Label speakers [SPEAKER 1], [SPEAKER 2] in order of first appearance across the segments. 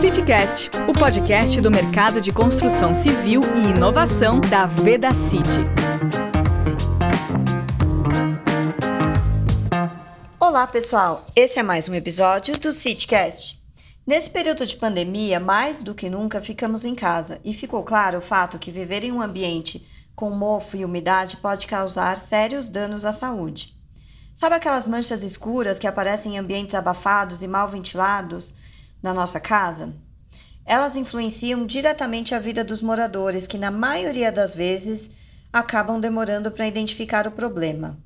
[SPEAKER 1] CityCast, o podcast do mercado de construção civil e inovação da Veda City.
[SPEAKER 2] Olá, pessoal. Esse é mais um episódio do CityCast. Nesse período de pandemia, mais do que nunca ficamos em casa e ficou claro o fato que viver em um ambiente com mofo e umidade pode causar sérios danos à saúde. Sabe aquelas manchas escuras que aparecem em ambientes abafados e mal ventilados? Na nossa casa, elas influenciam diretamente a vida dos moradores, que na maioria das vezes acabam demorando para identificar o problema.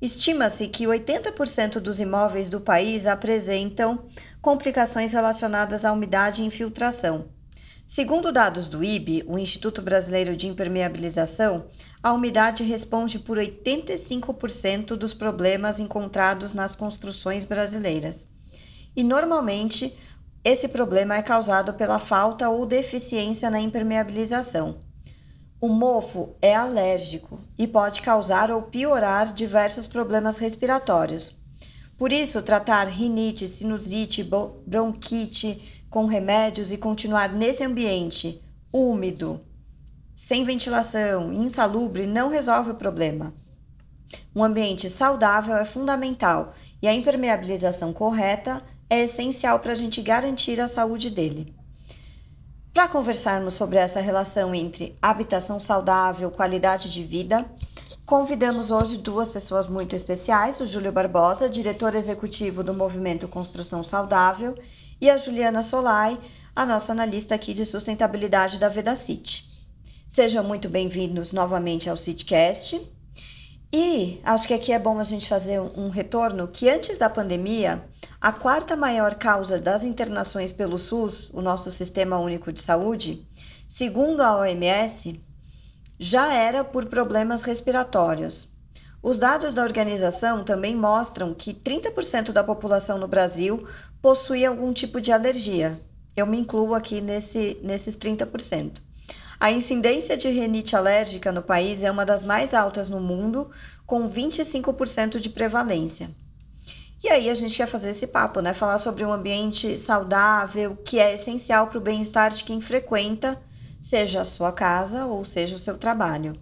[SPEAKER 2] Estima-se que 80% dos imóveis do país apresentam complicações relacionadas à umidade e infiltração. Segundo dados do IB, o Instituto Brasileiro de Impermeabilização, a umidade responde por 85% dos problemas encontrados nas construções brasileiras. E normalmente esse problema é causado pela falta ou deficiência na impermeabilização. O mofo é alérgico e pode causar ou piorar diversos problemas respiratórios. Por isso, tratar rinite, sinusite, bronquite com remédios e continuar nesse ambiente úmido, sem ventilação, insalubre, não resolve o problema. Um ambiente saudável é fundamental e a impermeabilização correta é essencial para a gente garantir a saúde dele. Para conversarmos sobre essa relação entre habitação saudável, qualidade de vida, convidamos hoje duas pessoas muito especiais: o Júlio Barbosa, diretor executivo do Movimento Construção Saudável, e a Juliana Solai, a nossa analista aqui de sustentabilidade da Vedacity. Sejam muito bem-vindos novamente ao CityCast. E acho que aqui é bom a gente fazer um retorno que antes da pandemia, a quarta maior causa das internações pelo SUS, o nosso Sistema Único de Saúde, segundo a OMS, já era por problemas respiratórios. Os dados da organização também mostram que 30% da população no Brasil possui algum tipo de alergia. Eu me incluo aqui nesse, nesses 30%. A incidência de rinite alérgica no país é uma das mais altas no mundo, com 25% de prevalência. E aí a gente quer fazer esse papo, né? Falar sobre um ambiente saudável, que é essencial para o bem-estar de quem frequenta, seja a sua casa ou seja o seu trabalho.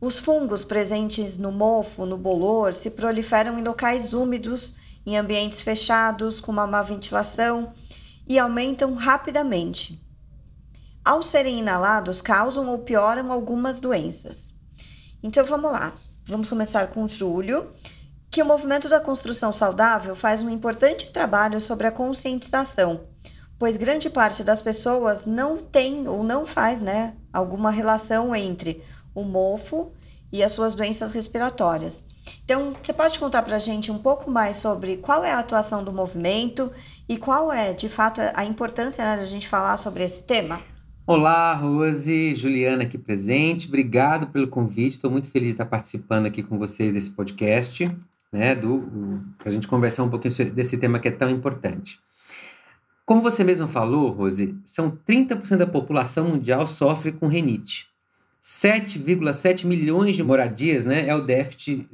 [SPEAKER 2] Os fungos presentes no mofo, no bolor, se proliferam em locais úmidos, em ambientes fechados, com uma má ventilação e aumentam rapidamente ao serem inalados, causam ou pioram algumas doenças. Então vamos lá, vamos começar com Júlio, que o movimento da construção saudável faz um importante trabalho sobre a conscientização, pois grande parte das pessoas não tem ou não faz, né, alguma relação entre o mofo e as suas doenças respiratórias. Então, você pode contar para a gente um pouco mais sobre qual é a atuação do movimento e qual é, de fato, a importância né, da gente falar sobre esse tema?
[SPEAKER 3] Olá, Rose, Juliana aqui presente. Obrigado pelo convite. Estou muito feliz de estar participando aqui com vocês desse podcast, né, do para a gente conversar um pouquinho desse tema que é tão importante. Como você mesmo falou, Rose, são 30% da população mundial sofre com renite. 7,7 milhões de moradias né, é o déficit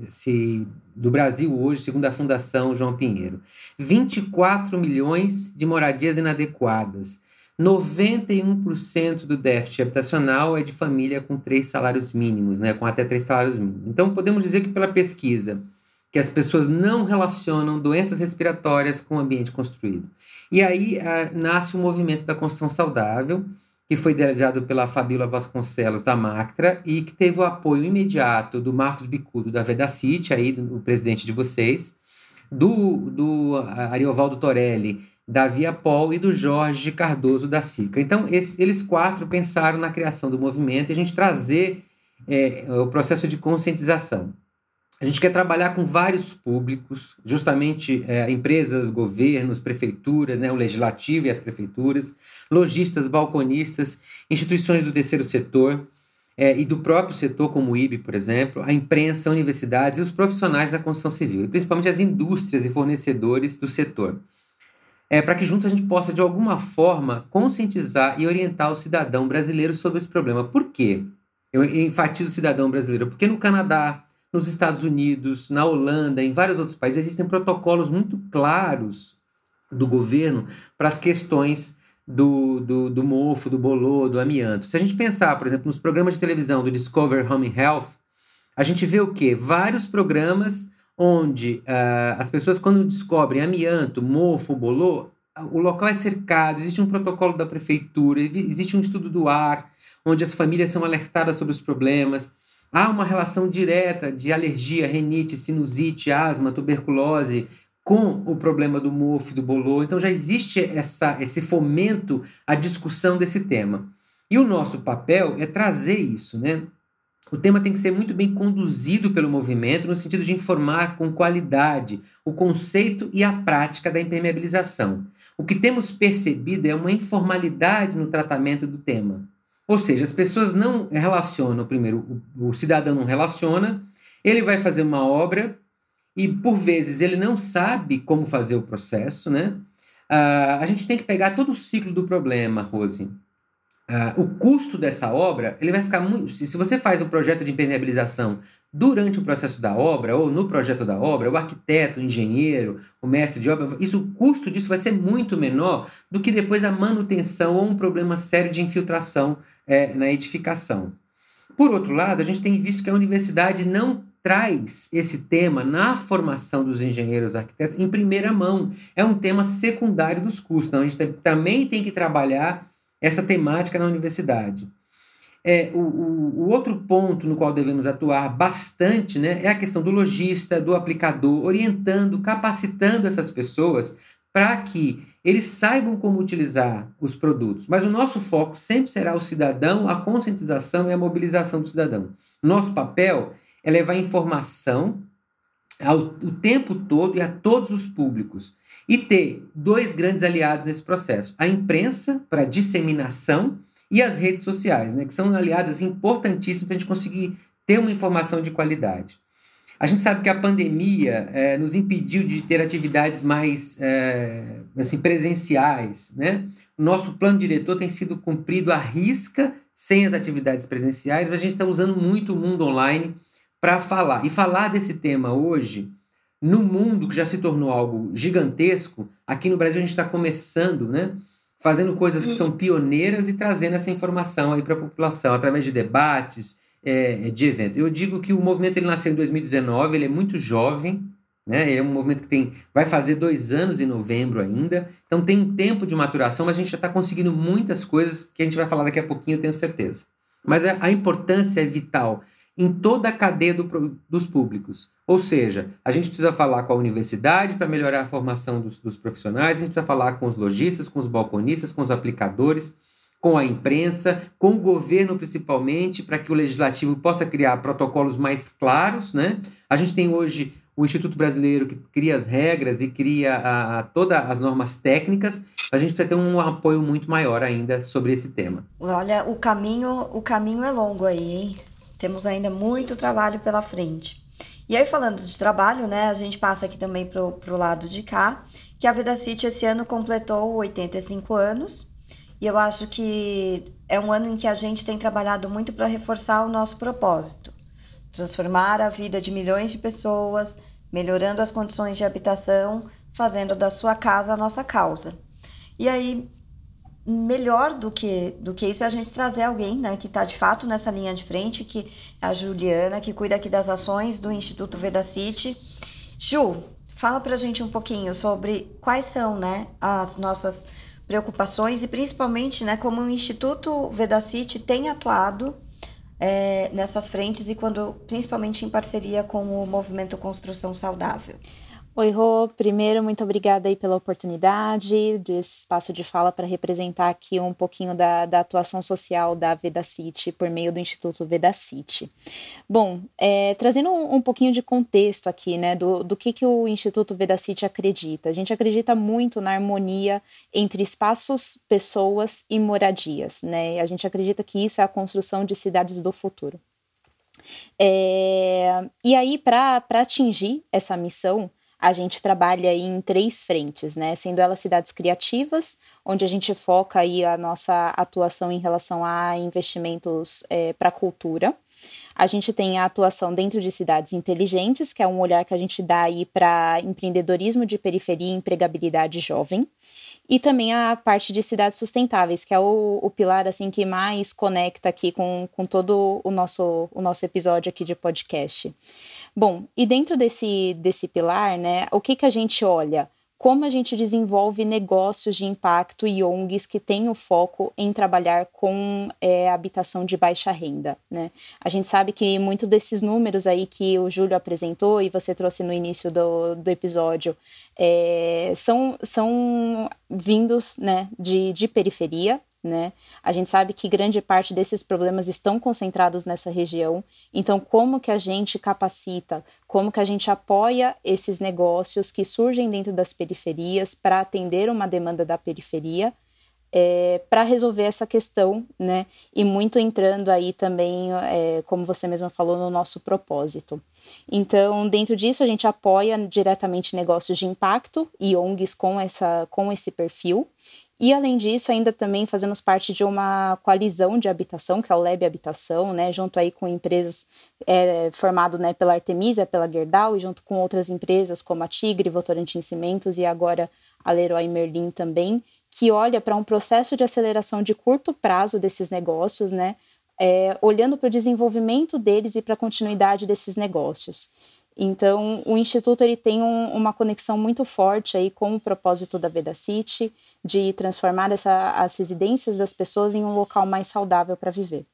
[SPEAKER 3] do Brasil hoje, segundo a Fundação João Pinheiro. 24 milhões de moradias inadequadas. 91% do déficit habitacional é de família com três salários mínimos, né, com até três salários mínimos. Então, podemos dizer que pela pesquisa, que as pessoas não relacionam doenças respiratórias com o ambiente construído. E aí a, nasce o movimento da construção saudável, que foi idealizado pela Fabíola Vasconcelos da Mactra e que teve o apoio imediato do Marcos Bicudo da Vedacity, aí do, presidente de vocês, do, do Ariovaldo Torelli da Via Paul e do Jorge Cardoso da SICA. Então, esse, eles quatro pensaram na criação do movimento e a gente trazer é, o processo de conscientização. A gente quer trabalhar com vários públicos, justamente é, empresas, governos, prefeituras, né, o legislativo e as prefeituras, lojistas, balconistas, instituições do terceiro setor é, e do próprio setor, como o IB, por exemplo, a imprensa, universidades e os profissionais da construção civil, e principalmente as indústrias e fornecedores do setor é, para que juntos a gente possa, de alguma forma, conscientizar e orientar o cidadão brasileiro sobre esse problema. Por quê? Eu enfatizo o cidadão brasileiro, porque no Canadá, nos Estados Unidos, na Holanda, em vários outros países, existem protocolos muito claros do governo para as questões do, do, do mofo, do bolô, do amianto. Se a gente pensar, por exemplo, nos programas de televisão do Discover Home Health, a gente vê o quê? Vários programas onde uh, as pessoas, quando descobrem amianto, mofo, bolô, o local é cercado, existe um protocolo da prefeitura, existe um estudo do ar, onde as famílias são alertadas sobre os problemas. Há uma relação direta de alergia, renite, sinusite, asma, tuberculose com o problema do mofo e do bolô. Então já existe essa, esse fomento à discussão desse tema. E o nosso papel é trazer isso, né? O tema tem que ser muito bem conduzido pelo movimento, no sentido de informar com qualidade o conceito e a prática da impermeabilização. O que temos percebido é uma informalidade no tratamento do tema. Ou seja, as pessoas não relacionam, primeiro, o, cidadão não relaciona, ele vai fazer uma obra e, por vezes, ele não sabe como fazer o processo, né? Uh, a gente tem que pegar todo o ciclo do problema, Rose. Uh, o custo dessa obra, ele vai ficar muito. Se, se você faz um projeto de impermeabilização durante o processo da obra, ou no projeto da obra, o arquiteto, o engenheiro, o mestre de obra, isso, o custo disso vai ser muito menor do que depois a manutenção ou um problema sério de infiltração é, na edificação. Por outro lado, a gente tem visto que a universidade não traz esse tema na formação dos engenheiros arquitetos em primeira mão. É um tema secundário dos cursos. Então, a gente também tem que trabalhar essa temática na universidade. É, o, o, o, outro ponto no qual devemos atuar bastante né, é a questão do lojista, do aplicador, orientando, capacitando essas pessoas para que eles saibam como utilizar os produtos. Mas o nosso foco sempre será o cidadão, a conscientização e a mobilização do cidadão. Nosso papel é levar informação ao, o tempo todo e a todos os públicos e ter dois grandes aliados nesse processo: a imprensa para disseminação e as redes sociais, né, que são aliados assim, importantíssimos para a gente conseguir ter uma informação de qualidade. A gente sabe que a pandemia é, nos impediu de ter atividades mais é, assim, presenciais. Né? O nosso plano diretor tem sido cumprido à risca sem as atividades presenciais, mas a gente está usando muito o mundo online para falar. E falar desse tema hoje no mundo que já se tornou algo gigantesco, aqui no Brasil a gente está começando, né? Fazendo coisas que são pioneiras e trazendo essa informação aí para a população, através de debates, é, de eventos. Eu digo que o movimento ele nasceu em 2019, ele é muito jovem, né? É um movimento que tem, vai fazer dois anos em novembro ainda, então tem um tempo de maturação, mas a gente já está conseguindo muitas coisas que a gente vai falar daqui a pouquinho, eu tenho certeza. Mas a, a importância é vital em toda a cadeia do, dos públicos. Ou seja, a gente precisa falar com a universidade para melhorar a formação dos, dos, profissionais, a gente precisa falar com os lojistas, com os balconistas, com os aplicadores, com a imprensa, com o governo principalmente, para que o legislativo possa criar protocolos mais claros. Né? A gente tem hoje o Instituto Brasileiro que cria as regras e cria a, a todas as normas técnicas, a gente precisa ter um apoio muito maior ainda sobre esse tema.
[SPEAKER 2] Olha, o caminho, o caminho é longo aí, hein? Temos ainda muito trabalho pela frente. E aí, falando de trabalho, né, a gente passa aqui também para o lado de cá, que a Vida City esse ano completou 85 anos. E eu acho que é um ano em que a gente tem trabalhado muito para reforçar o nosso propósito transformar a vida de milhões de pessoas, melhorando as condições de habitação, fazendo da sua casa a nossa causa. E aí, melhor do que, do que isso é a gente trazer alguém né, que está de fato nessa linha de frente, que é a Juliana, que cuida aqui das ações do Instituto Vedacity. Ju, fala para a gente um pouquinho sobre quais são né, as nossas preocupações e principalmente né, como o Instituto Vedacity tem atuado é, nessas frentes e quando principalmente em parceria com o movimento Construção Saudável.
[SPEAKER 4] Oi, Rô. Primeiro, muito obrigada aí pela oportunidade desse espaço de fala para representar aqui um pouquinho da, da atuação social da Vedacity por meio do Instituto Vedacity. Bom, é, trazendo um, um, pouquinho de contexto aqui, né, do, do que, que o Instituto Vedacity acredita. A gente acredita muito na harmonia entre espaços, pessoas e moradias, né? A gente acredita que isso é a construção de cidades do futuro. É, e aí, para atingir essa missão, a gente trabalha em três frentes, né? Sendo elas cidades criativas, onde a gente foca aí a nossa atuação em relação a investimentos é, para cultura. A gente tem a atuação dentro de cidades inteligentes, que é um olhar que a gente dá aí para empreendedorismo de periferia e empregabilidade jovem e também a parte de cidades sustentáveis, que é o, o, pilar assim que mais conecta aqui com, com todo o nosso, o nosso episódio aqui de podcast. Bom, e dentro desse, desse pilar, né, o que, que a gente olha? como a gente desenvolve negócios de impacto e ONGs que têm o foco em trabalhar com é, habitação de baixa renda. Né? A gente sabe que muito desses números aí que o Júlio apresentou e você trouxe no início do, do episódio é, são, são vindos né, de, de periferia, né? A gente sabe que grande parte desses problemas estão concentrados nessa região. Então, como que a gente capacita, como que a gente apoia esses negócios que surgem dentro das periferias para atender uma demanda da periferia? É, para resolver essa questão, né? E muito entrando aí também, é, como você mesma falou, no nosso propósito. Então, dentro disso, a gente apoia diretamente negócios de impacto e ONGs com, essa, com esse perfil. E além disso, ainda também fazemos parte de uma coalizão de habitação, que é o Lab Habitação, né, junto aí com empresas é, formado né, pela Artemisia, pela Gerdau, e junto com outras empresas como a Tigre, Votorantim Cimentos e agora a Leroy Merlin também, que olha para um processo de aceleração de curto prazo desses negócios, né, é, olhando para o desenvolvimento deles e para a continuidade desses negócios. Então, o Instituto ele tem um, uma conexão muito forte aí com o propósito da Veda City, de transformar essa, as residências das pessoas em um local mais saudável para viver.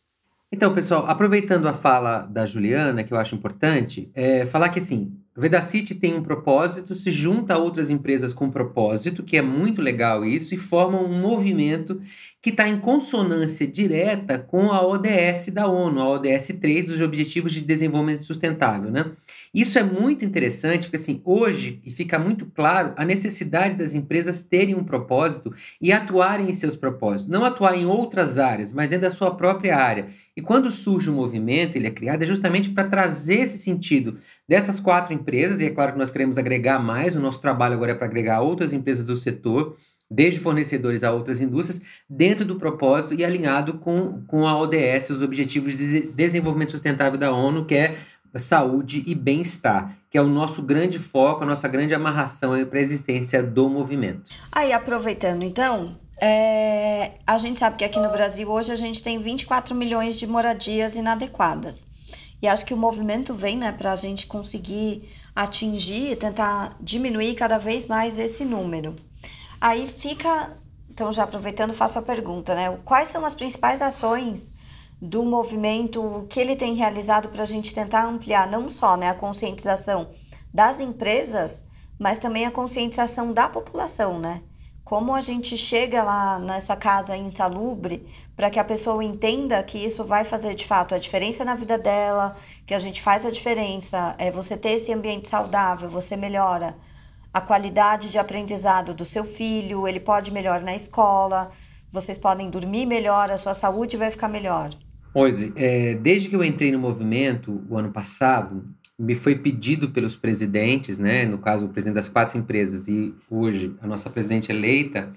[SPEAKER 3] Então, pessoal, aproveitando a fala da Juliana, que eu acho importante, é falar que assim, o Vedacity tem um propósito, se junta a outras empresas com propósito, que é muito legal isso, e forma um movimento que está em consonância direta com a ODS da ONU, a ODS 3 dos Objetivos de Desenvolvimento Sustentável, né? Isso é muito interessante, porque assim, hoje fica muito claro a necessidade das empresas terem um propósito e atuarem em seus propósitos, não atuar em outras áreas, mas dentro da sua própria área. E quando surge um movimento, ele é criado é justamente para trazer esse sentido dessas quatro empresas, e é claro que nós queremos agregar mais, o nosso trabalho agora é para agregar outras empresas do setor, desde fornecedores a outras indústrias, dentro do propósito e alinhado com, com a ODS, os Objetivos de Desenvolvimento Sustentável da ONU, que é saúde e bem-estar, que é o nosso grande foco, a nossa grande amarração para a existência do movimento.
[SPEAKER 2] Aí, aproveitando então, é, a gente sabe que aqui no Brasil hoje a gente tem 24 milhões de moradias inadequadas. E acho que o movimento vem né, para a gente conseguir atingir tentar diminuir cada vez mais esse número. Aí fica, então já aproveitando, faço a pergunta, né? Quais são as principais ações do movimento que ele tem realizado para a gente tentar ampliar não só né, a conscientização das empresas, mas também a conscientização da população, né? Como a gente chega lá nessa casa insalubre para que a pessoa entenda que isso vai fazer de fato a diferença na vida dela, que a gente faz a diferença, é você ter esse ambiente saudável, você melhora a qualidade de aprendizado do seu filho, ele pode melhorar na escola, vocês podem dormir melhor, a sua saúde vai ficar melhor.
[SPEAKER 3] Pois, é, desde que eu entrei no movimento o ano passado, me foi pedido pelos presidentes, né, no caso o presidente das quatro empresas e hoje a nossa presidente eleita,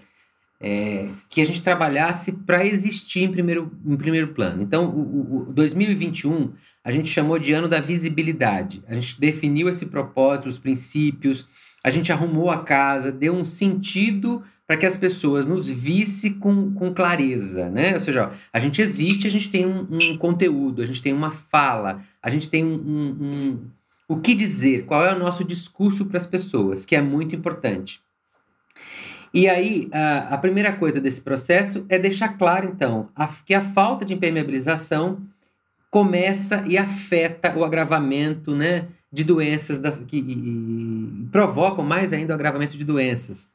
[SPEAKER 3] é, que a gente trabalhasse para existir em primeiro, em primeiro plano. Então, o, o 2021 a gente chamou de ano da visibilidade. A gente definiu esse propósito, os princípios, a gente arrumou a casa, deu um sentido para que as pessoas nos vissem com, com clareza, né? Ou seja, ó, a gente existe, a gente tem um, um, conteúdo, a gente tem uma fala, a gente tem um, um, o que dizer, qual é o nosso discurso para as pessoas, que é muito importante. E aí, a, a, primeira coisa desse processo é deixar claro, então, a, que a falta de impermeabilização começa e afeta o agravamento né, de doenças das, que e, e provocam mais ainda o agravamento de doenças.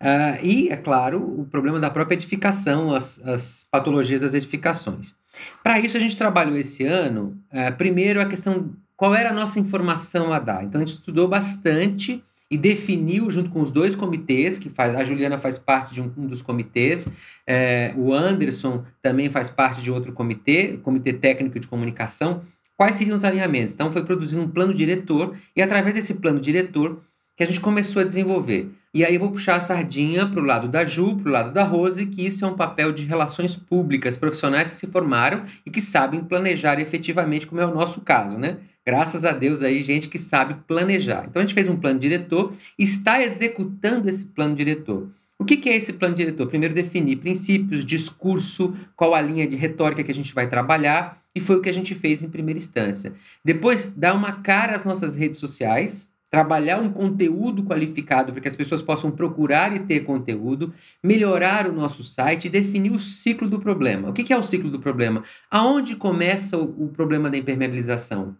[SPEAKER 3] Uh, e, é claro, o problema da própria edificação, as, as patologias das edificações. Para isso, a gente trabalhou esse ano, uh, primeiro, a questão qual era a nossa informação a dar. Então, a gente estudou bastante e definiu, junto com os dois comitês, que faz, a Juliana faz parte de um, um dos comitês, é, o Anderson também faz parte de outro comitê, Comitê Técnico de Comunicação, quais seriam os alinhamentos. Então, foi produzido um plano diretor, e através desse plano diretor, que a gente começou a desenvolver. E aí eu vou puxar a sardinha para o lado da Ju, para o lado da Rose, que isso é um papel de relações públicas, profissionais que se formaram e que sabem planejar efetivamente, como é o nosso caso, né? Graças a Deus aí, gente que sabe planejar. Então a gente fez um plano diretor e está executando esse plano diretor. O que, é esse plano diretor? Primeiro, definir princípios, discurso, qual a linha de retórica que a gente vai trabalhar, e foi o que a gente fez em primeira instância. Depois, dar uma cara às nossas redes sociais, trabalhar um conteúdo qualificado para que as pessoas possam procurar e ter conteúdo, melhorar o nosso site e definir o ciclo do problema. O que é o ciclo do problema? Aonde começa o problema da impermeabilização?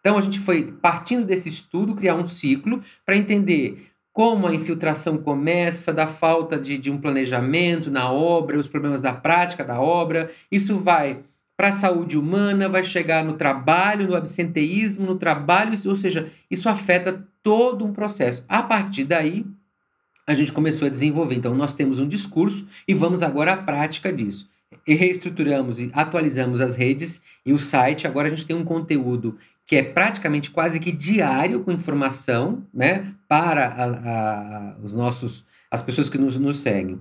[SPEAKER 3] Então a gente foi partindo desse estudo criar um ciclo para entender como a infiltração começa, da falta de, de um planejamento na obra, os problemas da prática da obra. Isso vai para a saúde humana, vai chegar no trabalho, no absenteísmo, no trabalho, ou seja, isso afeta todo um processo. A partir daí, a gente começou a desenvolver. Então, nós temos um discurso e vamos agora à prática disso. E reestruturamos e atualizamos as redes e o site. Agora a gente tem um conteúdo que é praticamente quase que diário com informação né, para a, a, os nossos, as pessoas que nos, nos seguem.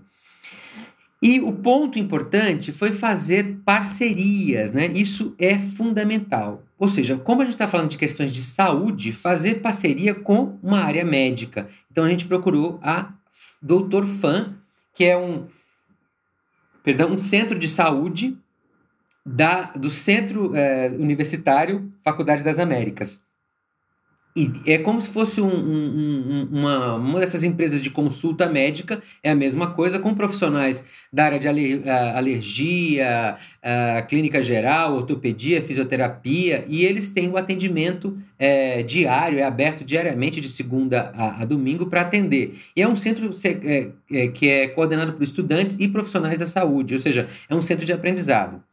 [SPEAKER 3] E o ponto importante foi fazer parcerias, né? Isso é fundamental. Ou seja, como a gente está falando de questões de saúde, fazer parceria com uma área médica. Então a gente procurou a Doutor Fan, que é um, perdão, um centro de saúde da, do Centro é, Universitário Faculdade das Américas. E é como se fosse um, um, uma, uma dessas empresas de consulta médica, é a mesma coisa, com profissionais da área de alergia, clínica geral, ortopedia, fisioterapia, e eles têm o atendimento é, diário, é aberto diariamente de segunda a, a domingo para atender. E é um centro é, é, que é coordenado por estudantes e profissionais da saúde, ou seja, é um centro de aprendizado.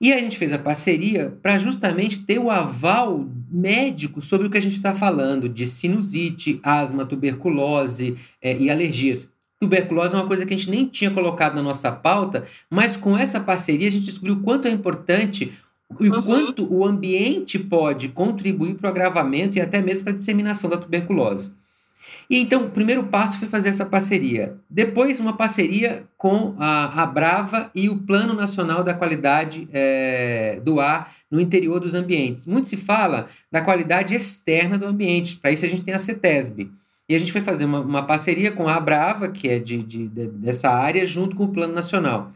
[SPEAKER 3] E a gente fez a parceria para justamente ter o aval médico sobre o que a gente está falando de sinusite, asma, tuberculose é, e alergias. Tuberculose é uma coisa que a gente nem tinha colocado na nossa pauta, mas com essa parceria a gente descobriu o quanto é importante e o uhum. quanto o ambiente pode contribuir para o agravamento e até mesmo para a disseminação da tuberculose. E então, o primeiro passo foi fazer essa parceria. Depois, uma parceria com a, a Brava e o Plano Nacional da Qualidade é, do Ar no interior dos ambientes. Muito se fala da qualidade externa do ambiente. Para isso, a gente tem a CETESB. E a gente foi fazer uma, uma parceria com a Brava, que é de, de, de, dessa área, junto com o Plano Nacional.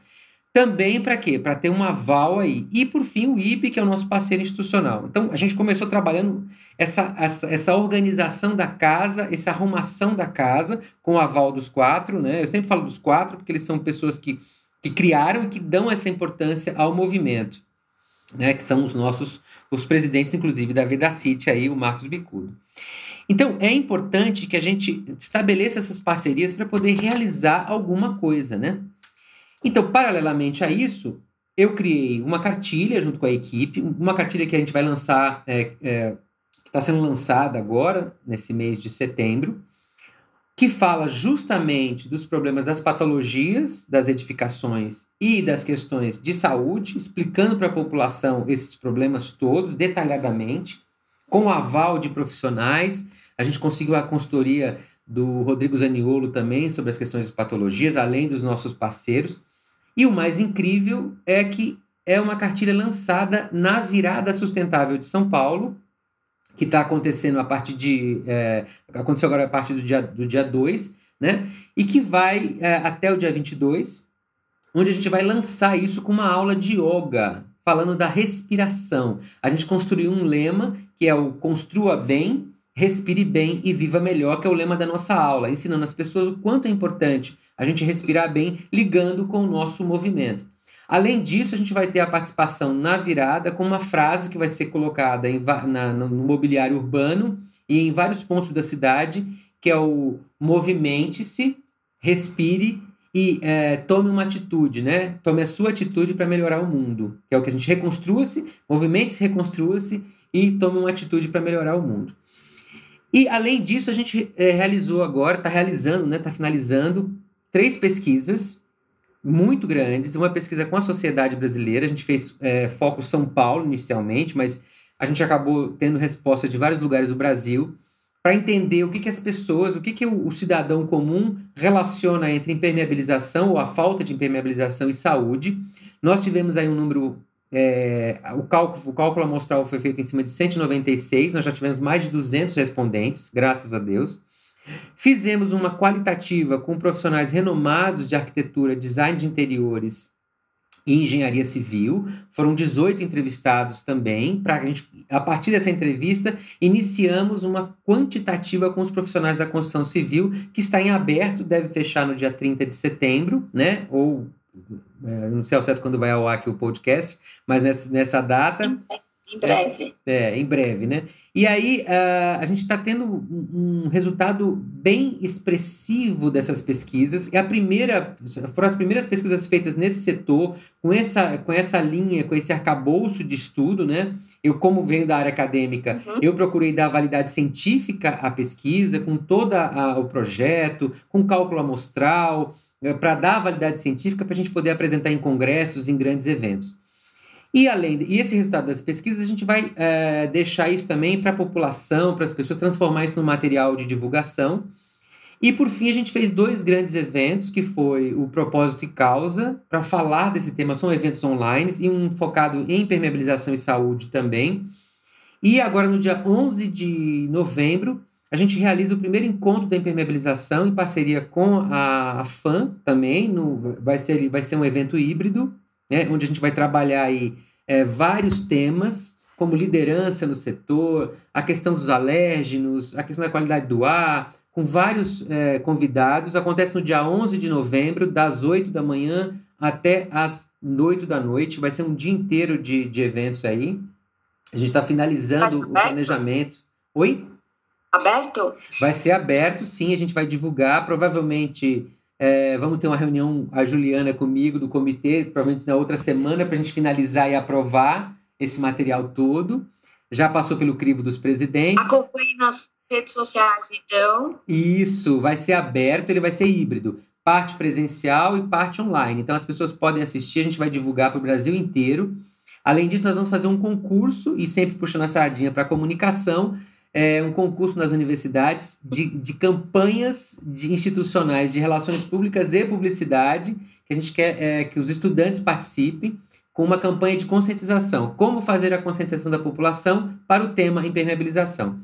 [SPEAKER 3] Também para quê? Para ter um aval aí. E, por fim, o IB, que é o nosso parceiro institucional. Então, a gente começou trabalhando essa, essa, essa organização da casa, essa arrumação da casa, com o aval dos quatro, né? Eu sempre falo dos quatro, porque eles são pessoas que, que criaram e que dão essa importância ao movimento, né? Que são os nossos, os presidentes, inclusive, da Vida City aí, o Marcos Bicudo. Então, é importante que a gente estabeleça essas parcerias para poder realizar alguma coisa, né? Então, paralelamente a isso, eu criei uma cartilha junto com a equipe, uma cartilha que a gente vai lançar é, é, está sendo lançada agora, nesse mês de setembro, que fala justamente dos problemas das patologias das edificações e das questões de saúde, explicando para a população esses problemas todos detalhadamente, com o aval de profissionais. A gente conseguiu a consultoria do Rodrigo Zaniolo também sobre as questões de patologias, além dos nossos parceiros. E o mais incrível é que é uma cartilha lançada na virada sustentável de São Paulo, que está acontecendo a partir de. É, aconteceu agora a partir do dia 2, do dia dois, né? E que vai é, até o dia 22, onde a gente vai lançar isso com uma aula de yoga, falando da respiração. A gente construiu um lema que é o Construa Bem, Respire Bem e Viva Melhor, que é o lema da nossa aula, ensinando as pessoas o quanto é importante a gente respirar bem, ligando com o nosso movimento. Além disso, a gente vai ter a participação na virada com uma frase que vai ser colocada em, na, no mobiliário urbano e em vários pontos da cidade, que é o movimente-se, respire e é, tome uma atitude, né? Tome a sua atitude para melhorar o mundo, que é o que a gente reconstrua-se, movimente-se, reconstrua-se e tome uma atitude para melhorar o mundo. E além disso, a gente é, realizou agora, está realizando, né? Está finalizando três pesquisas muito grandes, uma pesquisa com a sociedade brasileira. A gente fez é, foco São Paulo inicialmente, mas a gente acabou tendo respostas de vários lugares do Brasil para entender o que, que as pessoas, o que, que o, o, cidadão comum relaciona entre impermeabilização ou a falta de impermeabilização e saúde. Nós tivemos aí um número. É, o, cálculo, o cálculo amostral foi feito em cima de 196, nós já tivemos mais de 200 respondentes, graças a Deus. Fizemos uma qualitativa com profissionais renomados de arquitetura, design de interiores e engenharia civil. Foram 18 entrevistados também. Pra gente, a partir dessa entrevista, iniciamos uma quantitativa com os profissionais da construção civil, que está em aberto, deve fechar no dia 30 de setembro, né? Ou é, não sei ao certo quando vai ao ar aqui o podcast, mas nessa, nessa data.
[SPEAKER 2] Em breve.
[SPEAKER 3] É, é em breve, né? E aí uh, a gente está tendo um, resultado bem expressivo dessas pesquisas. É a primeira, foram as primeiras pesquisas feitas nesse setor, com essa, com essa linha, com esse arcabouço de estudo, né? Eu, como venho da área acadêmica, uhum. eu procurei dar validade científica à pesquisa, com todo o projeto, com cálculo amostral, eh, para dar validade científica para a gente poder apresentar em congressos, em grandes eventos. E além e esse resultado das pesquisas, a gente vai é, deixar isso também para a população, para as pessoas, transformar isso no material de divulgação. E por fim, a gente fez dois grandes eventos, que foi o Propósito e Causa, para falar desse tema, são eventos online, e um focado em impermeabilização e saúde também. E agora, no dia 11 de novembro, a gente realiza o primeiro encontro da impermeabilização em parceria com a, a FAM também. No, vai, ser, vai ser um evento híbrido, né, onde a gente vai trabalhar aí é, vários temas, como liderança no setor, a questão dos alérgenos, a questão da qualidade do ar, com vários é, convidados. Acontece no dia 11 de novembro, das 8 da manhã até as 8 da noite. Vai ser um dia inteiro de, de eventos aí. A gente está finalizando o planejamento. Oi?
[SPEAKER 2] Aberto?
[SPEAKER 3] Vai ser aberto, sim. A gente vai divulgar. Provavelmente é, vamos ter uma reunião, a Juliana comigo, do comitê, provavelmente na outra semana, para a gente finalizar e aprovar esse material todo. Já passou pelo crivo dos presidentes.
[SPEAKER 2] Acompanhe nas redes sociais, então.
[SPEAKER 3] Isso, vai ser aberto, ele vai ser híbrido. Parte presencial e parte online. Então as pessoas podem assistir, a gente vai divulgar para o Brasil inteiro. Além disso, nós vamos fazer um concurso, e sempre puxando a sardinha para a comunicação, é, um concurso nas universidades de, de campanhas de institucionais de relações públicas e publicidade, que a gente quer é, que os estudantes participem com uma campanha de conscientização. Como fazer a conscientização da população para o tema impermeabilização.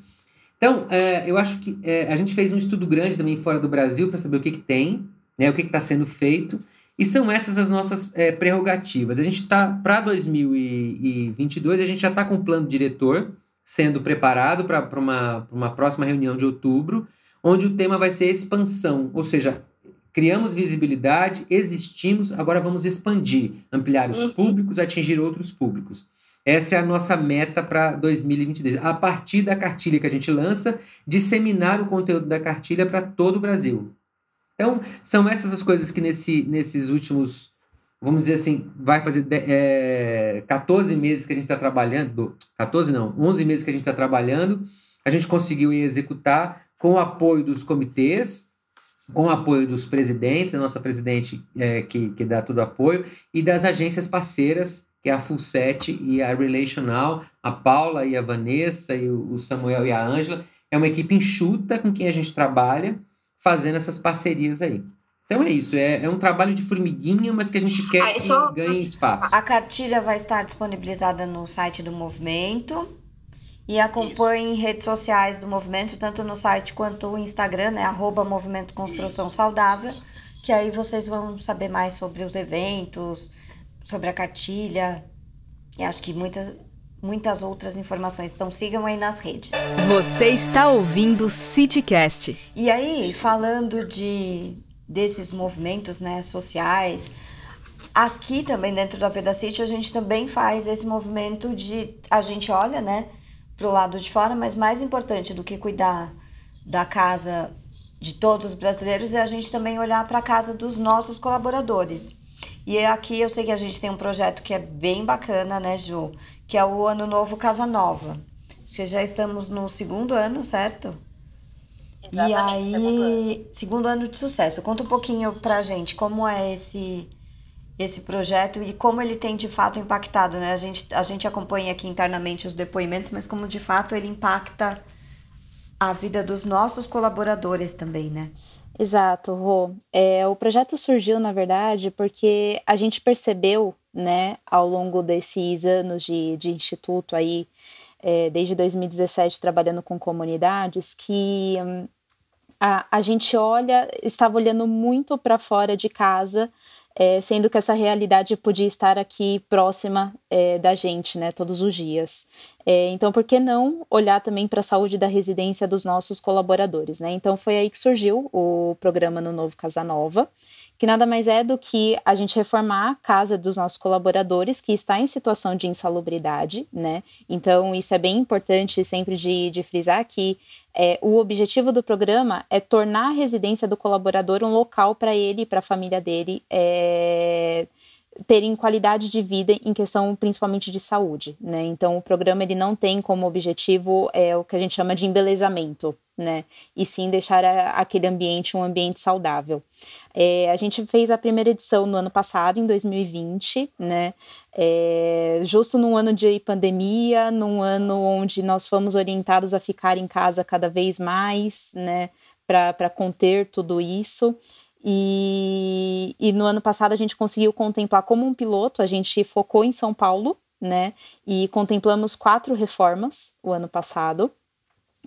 [SPEAKER 3] Então, é, eu acho que é, a gente fez um estudo grande também fora do Brasil para saber o que, que tem, né, o que está sendo feito, e são essas as nossas é, prerrogativas. A gente está, para 2022, a gente já está com o plano diretor, sendo preparado para uma, uma próxima reunião de outubro, onde o tema vai ser expansão, ou seja, criamos visibilidade, existimos, agora vamos expandir, ampliar os uhum. públicos, atingir outros públicos. Essa é a nossa meta para 2022. A partir da cartilha que a gente lança, disseminar o conteúdo da cartilha para todo o Brasil. Então, são essas as coisas que nesse, nesses últimos vamos dizer assim, vai fazer é, 14 meses que a gente está trabalhando, 14 não, 11 meses que a gente está trabalhando, a gente conseguiu executar com o apoio dos comitês, com o apoio dos presidentes, a nossa presidente é, que, que dá todo o apoio, e das agências parceiras, que é a Fullset e a Relational, a Paula e a Vanessa, e o Samuel e a Ângela. É uma equipe enxuta com quem a gente trabalha, fazendo essas parcerias aí. Então é isso, é, é um trabalho de formiguinha, mas que a gente quer ah, que só, ganhe espaço.
[SPEAKER 2] A cartilha vai estar disponibilizada no site do movimento e acompanhe isso. redes sociais do movimento, tanto no site quanto no Instagram, né? Arroba Movimento Construção Saudável, que aí vocês vão saber mais sobre os eventos, sobre a cartilha e acho que muitas, muitas outras informações. Então sigam aí nas redes.
[SPEAKER 1] Você está ouvindo o CityCast.
[SPEAKER 2] E aí, falando de desses movimentos né, sociais. Aqui também dentro da Pedacite a gente também faz esse movimento de a gente olha, né, para o lado de fora, mas mais importante do que cuidar da casa de todos os brasileiros é a gente também olhar para a casa dos nossos colaboradores. E aqui eu sei que a gente tem um projeto que é bem bacana, né, Ju? Que é o Ano Novo Casa Nova. Acho que já estamos no segundo ano, certo?
[SPEAKER 4] Exatamente,
[SPEAKER 2] e aí, segundo ano. segundo ano de sucesso. Conta um pouquinho pra gente como é esse esse projeto e como ele tem de fato impactado, né? A gente, a gente acompanha aqui internamente os depoimentos, mas como de fato ele impacta a vida dos nossos colaboradores também, né?
[SPEAKER 4] Exato, Rô. É, o projeto surgiu, na verdade, porque a gente percebeu, né, ao longo desses anos de, de instituto aí, é, desde 2017 trabalhando com comunidades, que hum, a, a gente olha, estava olhando muito para fora de casa é, sendo que essa realidade podia estar aqui próxima é, da gente, né, todos os dias. É, então, por que não olhar também para a saúde da residência dos nossos colaboradores, né? Então, foi aí que surgiu o programa no Novo Casa Nova, que nada mais é do que a gente reformar a casa dos nossos colaboradores que está em situação de insalubridade, né? Então, isso é bem importante sempre de, de frisar que é, o objetivo do programa é tornar a residência do colaborador um local para ele e para a família dele é, terem qualidade de vida em questão principalmente de saúde, né? Então o programa ele não tem como objetivo é o que a gente chama de embelezamento, né? E sim deixar a, aquele ambiente um ambiente saudável. É, a gente fez a primeira edição no ano passado, em 2020, né? É, justo num ano de pandemia, num ano onde nós fomos orientados a ficar em casa cada vez mais, né? Para conter tudo isso. E, e no ano passado a gente conseguiu contemplar como um piloto, a gente focou em São Paulo, né? E contemplamos quatro reformas o ano passado.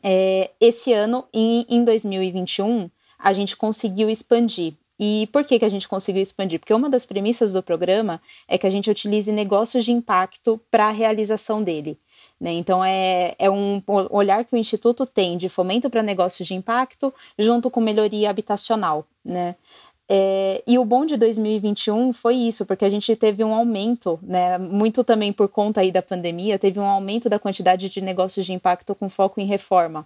[SPEAKER 4] É, esse ano, em, em 2021, a gente conseguiu expandir. E por que, que a gente conseguiu expandir? Porque uma das premissas do programa é que a gente utilize negócios de impacto para a realização dele. Né? Então, é, é um olhar que o Instituto tem de fomento para negócios de impacto junto com melhoria habitacional. Né? É, e o bom de 2021 foi isso, porque a gente teve um aumento, né, muito também por conta aí da pandemia, teve um aumento da quantidade de negócios de impacto com foco em reforma.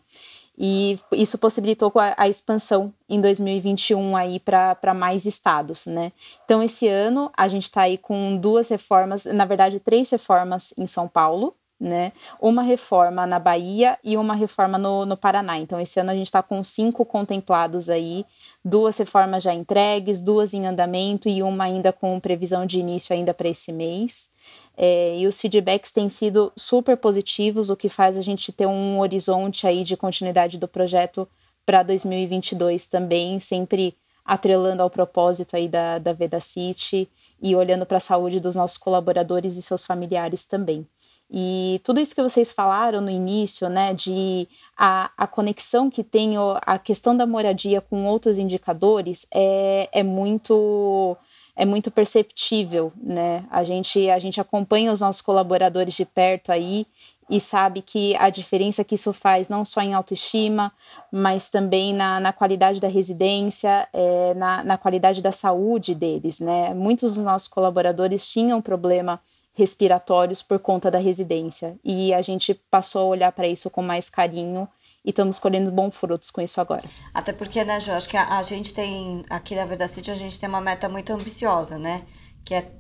[SPEAKER 4] E isso possibilitou a, a expansão em 2021 aí para mais estados, né? Então, esse ano a gente está aí com duas reformas, na verdade, três reformas em São Paulo, né? Uma reforma na Bahia e uma reforma no, no Paraná. Então, esse ano a gente está com cinco contemplados aí, duas reformas já entregues, duas em andamento e uma ainda com previsão de início ainda para esse mês. É, e os feedbacks têm sido super positivos, o que faz a gente ter um horizonte aí de continuidade do projeto para 2022 também, sempre atrelando ao propósito aí da, da Veda City e olhando para a saúde dos nossos colaboradores e seus familiares também. E tudo isso que vocês falaram no início, né, de a, a conexão que tem a questão da moradia com outros indicadores é, é muito é muito perceptível, né? A gente a gente acompanha os nossos colaboradores de perto aí e sabe que a diferença que isso faz não só em autoestima, mas também na, na qualidade da residência, é, na, na qualidade da saúde deles, né? Muitos dos nossos colaboradores tinham problema respiratórios por conta da residência. E a gente passou a olhar para isso com mais carinho e estamos colhendo bons frutos com isso agora.
[SPEAKER 2] Até porque, né, Ju, acho que a, a gente tem, aqui na Veda City, a gente tem uma meta muito ambiciosa, né? Que é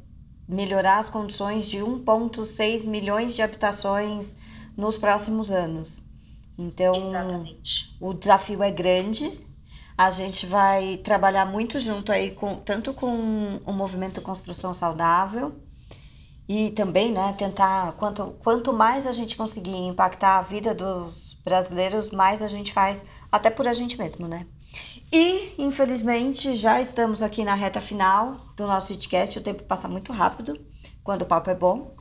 [SPEAKER 2] melhorar as condições de 1,6 milhões de habitações nos próximos anos. Então, Exatamente. o desafio é grande. A gente vai trabalhar muito junto aí com tanto com o movimento Construção Saudável, e também, né, tentar, quanto, quanto mais a gente conseguir impactar a vida dos brasileiros, mais a gente faz, até por a gente mesmo, né? E, infelizmente, já estamos aqui na reta final do nosso podcast. O tempo passa muito rápido quando o papo é bom.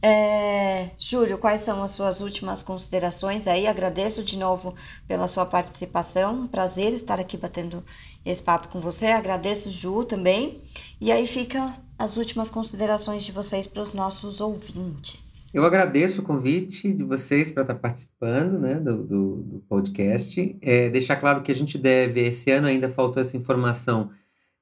[SPEAKER 2] É, Júlio, quais são as suas últimas considerações aí? Agradeço de novo pela sua participação. Prazer estar aqui batendo esse papo com você. Agradeço, Ju, também. E aí fica as últimas considerações de vocês para os nossos ouvintes.
[SPEAKER 3] Eu agradeço o convite de vocês para estar participando né, do, do, do podcast. É, deixar claro que a gente deve, esse ano ainda faltou essa informação,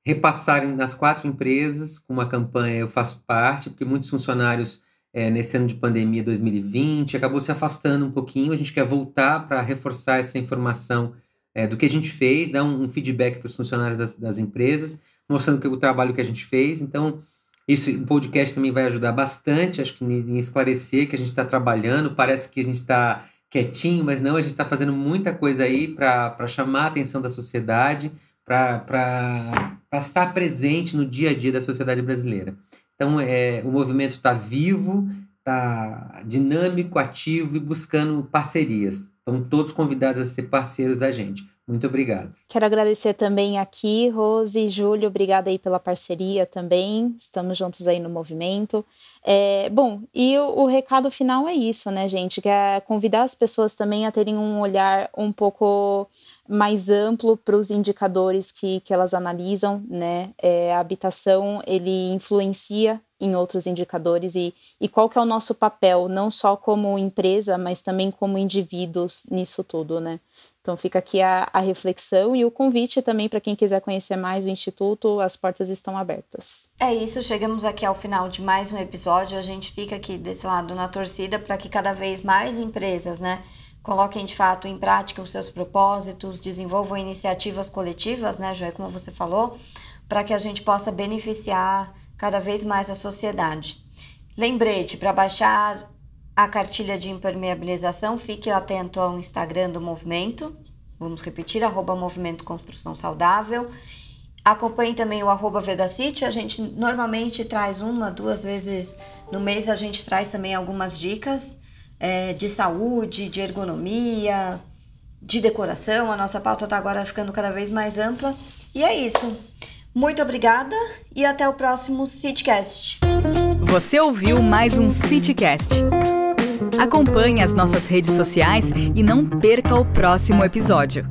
[SPEAKER 3] repassar nas quatro empresas com uma campanha Eu Faço Parte, porque muitos funcionários é, nesse ano de pandemia 2020 acabou se afastando um pouquinho. A gente quer voltar para reforçar essa informação é, do que a gente fez, dar um, um feedback para os funcionários das, das empresas mostrando que, o trabalho que a gente fez. Então, o podcast também vai ajudar bastante, acho que em esclarecer que a gente está trabalhando. Parece que a gente está quietinho, mas não, a gente está fazendo muita coisa aí para chamar a atenção da sociedade, para estar presente no dia a dia da sociedade brasileira. Então, é, o movimento está vivo, está dinâmico, ativo e buscando parcerias. Estão todos convidados a ser parceiros da gente. Muito obrigado.
[SPEAKER 4] Quero agradecer também aqui, Rose e Júlio, obrigada aí pela parceria também. Estamos juntos aí no movimento. É, bom, e o, o, recado final é isso, né, gente? Que é convidar as pessoas também a terem um olhar um pouco mais amplo para os indicadores que, que elas analisam, né? É, a habitação, ele influencia em outros indicadores e, e qual que é o nosso papel, não só como empresa, mas também como indivíduos nisso tudo, né? Então fica aqui a, a reflexão e o convite também para quem quiser conhecer mais o Instituto, as portas estão abertas.
[SPEAKER 2] É isso, chegamos aqui ao final de mais um episódio. A gente fica aqui desse lado na torcida para que cada vez mais empresas, né, coloquem de fato em prática os seus propósitos, desenvolvam iniciativas coletivas, né, Joé, como você falou, para que a gente possa beneficiar cada vez mais a sociedade. Lembrete, para baixar a cartilha de impermeabilização, fique atento ao Instagram do movimento. Vamos repetir, arroba Movimento Construção Saudável. Acompanhe também o arroba Vedacity. A gente normalmente traz uma, duas vezes no mês, a gente traz também algumas dicas é, de saúde, de ergonomia, de decoração. A nossa pauta está agora ficando cada vez mais ampla. E é isso. Muito obrigada e até o próximo CityCast.
[SPEAKER 1] Você ouviu mais um CityCast. Acompanhe as nossas redes sociais e não perca o próximo episódio.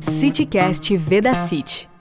[SPEAKER 1] CityCast Veda City.